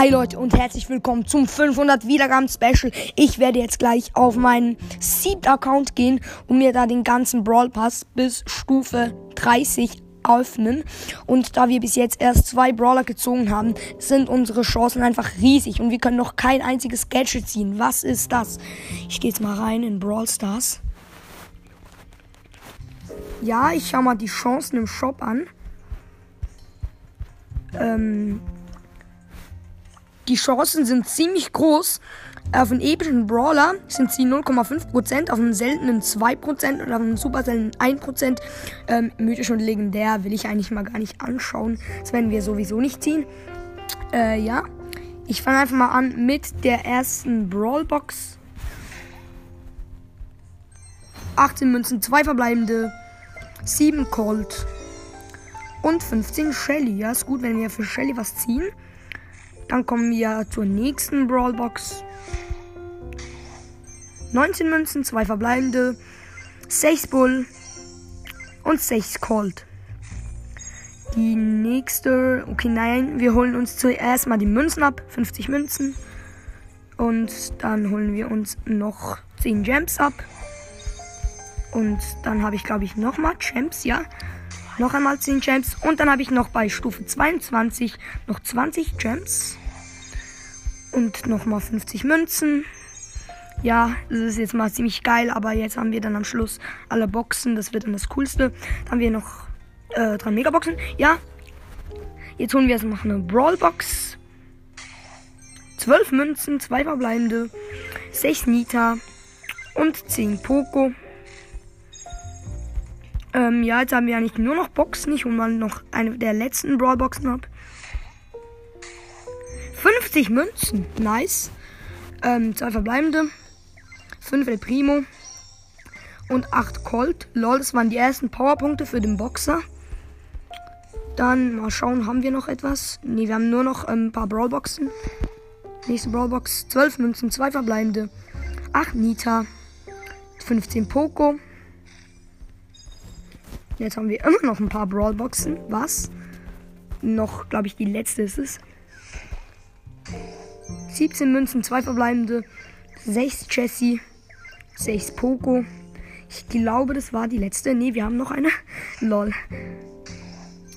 Hi Leute und herzlich willkommen zum 500 Wiedergaben Special. Ich werde jetzt gleich auf meinen Seed Account gehen und mir da den ganzen Brawl Pass bis Stufe 30 öffnen. Und da wir bis jetzt erst zwei Brawler gezogen haben, sind unsere Chancen einfach riesig und wir können noch kein einziges Gadget ziehen. Was ist das? Ich gehe jetzt mal rein in Brawl Stars. Ja, ich schau mal die Chancen im Shop an. Ähm, die Chancen sind ziemlich groß. Auf einen epischen Brawler sind sie 0,5%, auf einen seltenen 2% und auf einen super seltenen 1%. Ähm, mythisch und legendär will ich eigentlich mal gar nicht anschauen. Das werden wir sowieso nicht ziehen. Äh, ja. Ich fange einfach mal an mit der ersten Brawlbox. 18 Münzen, 2 verbleibende, 7 Colt und 15 Shelly. Ja, ist gut, wenn wir für Shelly was ziehen. Dann kommen wir zur nächsten Brawlbox. 19 Münzen, 2 verbleibende, 6 Bull und 6 Colt. Die nächste, okay, nein, wir holen uns zuerst mal die Münzen ab, 50 Münzen. Und dann holen wir uns noch 10 Gems ab. Und dann habe ich, glaube ich, nochmal Gems, ja. Noch einmal 10 Gems. Und dann habe ich noch bei Stufe 22 noch 20 Gems. Und nochmal 50 Münzen. Ja, das ist jetzt mal ziemlich geil, aber jetzt haben wir dann am Schluss alle Boxen. Das wird dann das Coolste. Dann haben wir noch äh, drei Megaboxen. Ja. Jetzt holen wir jetzt noch eine Brawlbox. 12 Münzen, 2 verbleibende, 6 Nita und 10 Poco. Ähm, ja, jetzt haben wir eigentlich nur noch Boxen. Ich hole mal noch eine der letzten Brawlboxen ab. 50 Münzen. Nice. Ähm, zwei verbleibende. 5 El Primo. Und 8 Colt. Lol, das waren die ersten Powerpunkte für den Boxer. Dann mal schauen, haben wir noch etwas? Ne, wir haben nur noch ähm, ein paar Brawlboxen. Nächste Brawlbox. 12 Münzen, 2 verbleibende. 8 Nita. 15 Poco. Jetzt haben wir immer noch ein paar Brawlboxen. Was? Noch, glaube ich, die letzte ist es. 17 Münzen, 2 verbleibende, 6 Jessie, 6 Poco. Ich glaube, das war die letzte. Ne, wir haben noch eine. Lol.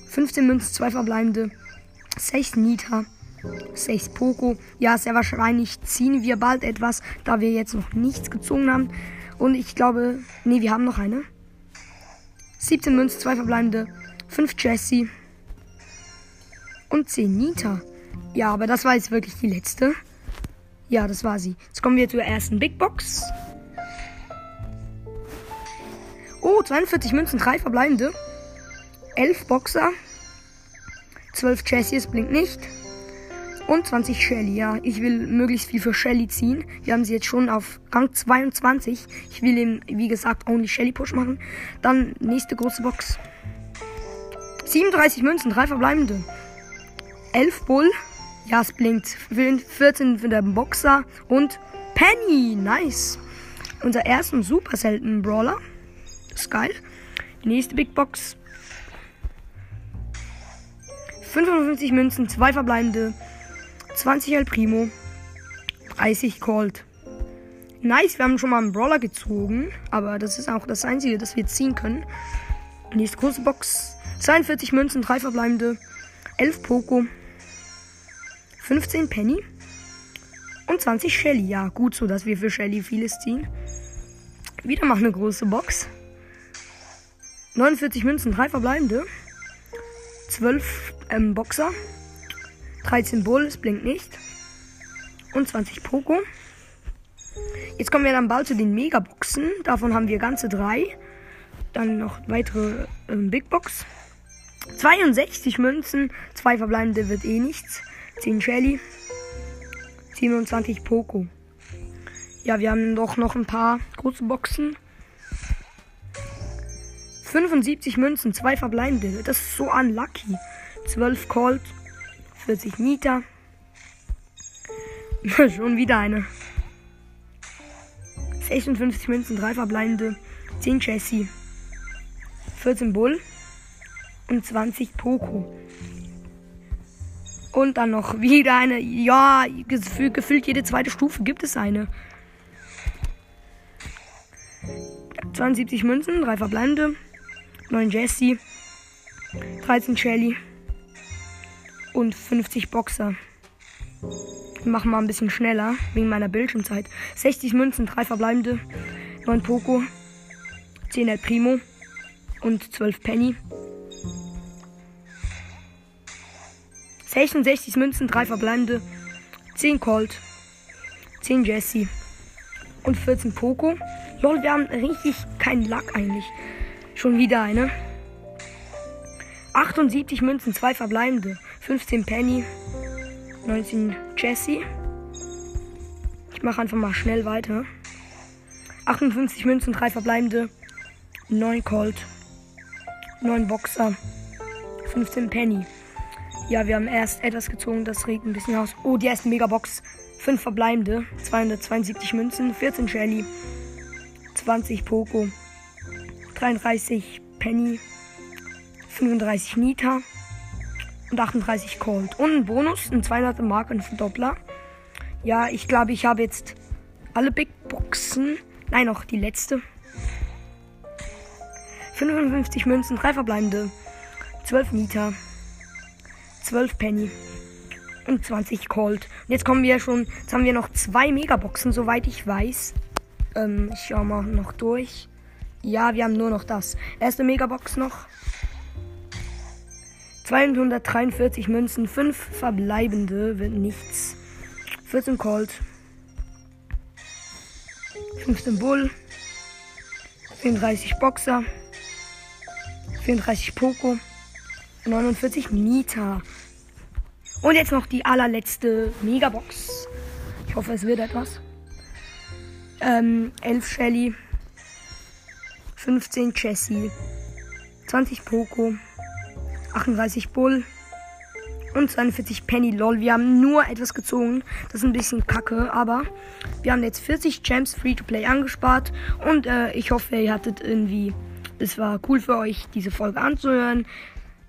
15 Münzen, 2 verbleibende, 6 Nita, 6 Poco. Ja, sehr wahrscheinlich ziehen wir bald etwas, da wir jetzt noch nichts gezogen haben. Und ich glaube, ne, wir haben noch eine. 17 Münzen, 2 verbleibende, 5 Jessie und 10 Nita. Ja, aber das war jetzt wirklich die letzte. Ja, das war sie. Jetzt kommen wir zur ersten Big Box. Oh, 42 Münzen, 3 verbleibende. 11 Boxer. 12 Chassis, blinkt nicht. Und 20 Shelly, ja. Ich will möglichst viel für Shelly ziehen. Wir haben sie jetzt schon auf Rang 22. Ich will eben, wie gesagt, only Shelly Push machen. Dann nächste große Box. 37 Münzen, 3 verbleibende. 11 Bull. Ja, es blinkt. 14 für den Boxer und Penny. Nice. Unser ersten super seltenen Brawler. Das ist geil. Die nächste Big Box. 55 Münzen, 2 verbleibende, 20 El Primo, 30 Colt. Nice, wir haben schon mal einen Brawler gezogen, aber das ist auch das einzige, das wir ziehen können. Nächste große Box. 42 Münzen, 3 verbleibende, 11 Poco, 15 Penny und 20 Shelly. Ja, gut so, dass wir für Shelly vieles ziehen. Wieder mal eine große Box. 49 Münzen, 3 verbleibende. 12 ähm, Boxer. 13 Bull, es blinkt nicht. Und 20 Poco. Jetzt kommen wir dann bald zu den Megaboxen. Davon haben wir ganze drei. Dann noch weitere ähm, Big Box. 62 Münzen, 2 verbleibende wird eh nichts. 10 Shelly, 27 Poco. Ja, wir haben doch noch ein paar große Boxen. 75 Münzen, 2 verbleibende. Das ist so unlucky. 12 Colt, 40 Nita. Schon wieder eine. 56 Münzen, 3 verbleibende. 10 Jessie. 14 Bull und 20 Poco. Und dann noch wieder eine. Ja, gefühlt, jede zweite Stufe gibt es eine. 72 Münzen, 3 verbleibende, 9 Jesse, 13 Shelly und 50 Boxer. Wir machen mal ein bisschen schneller, wegen meiner Bildschirmzeit. 60 Münzen, 3 verbleibende, 9 Poco, 10 El Primo und 12 Penny. 66 Münzen, 3 verbleibende, 10 Colt, 10 Jesse und 14 Poco. Lol, wir haben richtig keinen Lack eigentlich. Schon wieder eine. 78 Münzen, 2 verbleibende, 15 Penny, 19 Jesse. Ich mache einfach mal schnell weiter. 58 Münzen, 3 verbleibende, 9 Colt, 9 Boxer, 15 Penny. Ja, wir haben erst etwas gezogen, das regt ein bisschen aus. Oh, die erste Megabox. 5 verbleibende, 272 Münzen, 14 Shelly, 20 Poco, 33 Penny, 35 Nita und 38 Cold. Und ein Bonus, ein 200er Mark und Verdoppler. Ja, ich glaube, ich habe jetzt alle Big Boxen. Nein, noch die letzte. 55 Münzen, 3 verbleibende, 12 Nita, 12 Penny und 20 Cold. Und jetzt kommen wir schon, jetzt haben wir noch zwei Megaboxen, soweit ich weiß. Ähm, ich schau mal noch durch. Ja, wir haben nur noch das. Erste Megabox noch. 243 Münzen, 5 verbleibende, wird nichts. 14 Colt. 15 Bull. 34 Boxer. 34 Poco. 49 Nita. Und jetzt noch die allerletzte Megabox. Ich hoffe, es wird etwas. Ähm, 11 Shelly. 15 Jessie. 20 Poco. 38 Bull. Und 42 Penny LOL. Wir haben nur etwas gezogen. Das ist ein bisschen kacke, aber wir haben jetzt 40 Gems Free-to-Play angespart. Und äh, ich hoffe, ihr hattet irgendwie. Es war cool für euch, diese Folge anzuhören.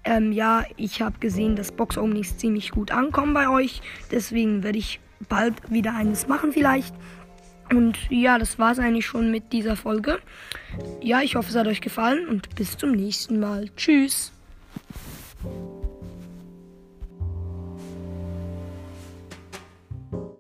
Ähm, ja, ich habe gesehen, dass Box Openings ziemlich gut ankommen bei euch. Deswegen werde ich bald wieder eines machen vielleicht. Und ja, das war es eigentlich schon mit dieser Folge. Ja, ich hoffe, es hat euch gefallen und bis zum nächsten Mal. Tschüss.